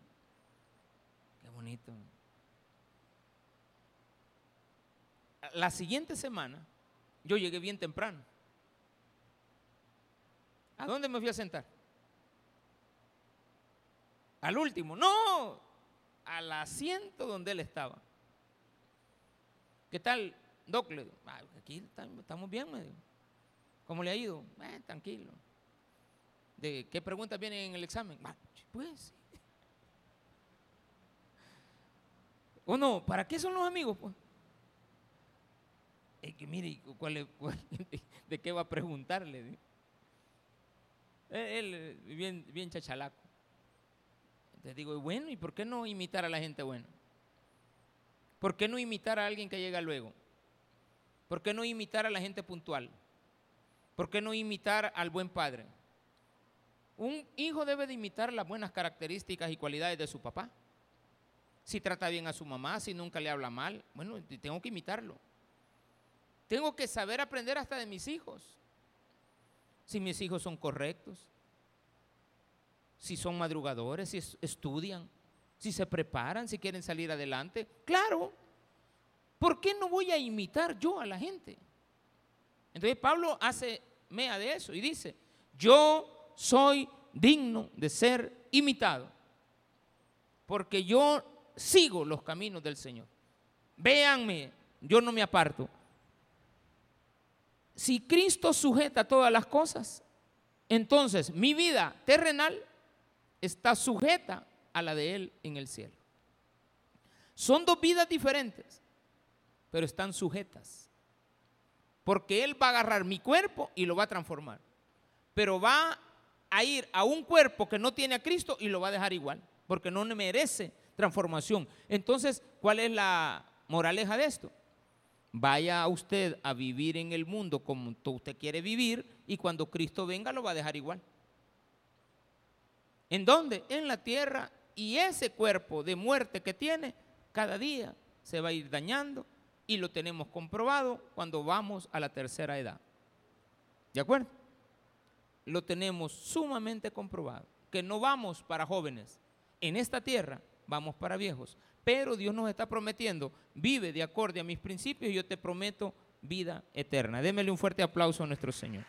[SPEAKER 1] Qué bonito. La siguiente semana, yo llegué bien temprano. ¿A dónde me fui a sentar? Al último, no, al asiento donde él estaba. ¿Qué tal, Doc? aquí estamos bien, me ¿Cómo le ha ido? Eh, tranquilo. ¿De qué preguntas vienen en el examen? pues. ¿O no? ¿Para qué son los amigos? Pues? Es que mire, *laughs* ¿de qué va a preguntarle? Él, bien, bien chachalaco. Entonces digo, bueno, ¿y por qué no imitar a la gente buena? ¿Por qué no imitar a alguien que llega luego? ¿Por qué no imitar a la gente puntual? ¿Por qué no imitar al buen padre? Un hijo debe de imitar las buenas características y cualidades de su papá. Si trata bien a su mamá, si nunca le habla mal, bueno, tengo que imitarlo. Tengo que saber aprender hasta de mis hijos. Si mis hijos son correctos, si son madrugadores, si estudian, si se preparan, si quieren salir adelante. Claro, ¿por qué no voy a imitar yo a la gente? Entonces Pablo hace mea de eso y dice, yo soy digno de ser imitado, porque yo sigo los caminos del Señor. Véanme, yo no me aparto. Si Cristo sujeta todas las cosas, entonces mi vida terrenal está sujeta a la de Él en el cielo. Son dos vidas diferentes, pero están sujetas. Porque Él va a agarrar mi cuerpo y lo va a transformar. Pero va a ir a un cuerpo que no tiene a Cristo y lo va a dejar igual, porque no merece transformación. Entonces, ¿cuál es la moraleja de esto? Vaya usted a vivir en el mundo como usted quiere vivir y cuando Cristo venga lo va a dejar igual. ¿En dónde? En la tierra. Y ese cuerpo de muerte que tiene, cada día se va a ir dañando y lo tenemos comprobado cuando vamos a la tercera edad. ¿De acuerdo? Lo tenemos sumamente comprobado, que no vamos para jóvenes. En esta tierra vamos para viejos. pero Dios nos está prometiendo, vive de acorde a mis principios y yo te prometo vida eterna. Démele un fuerte aplauso a nuestro Señor.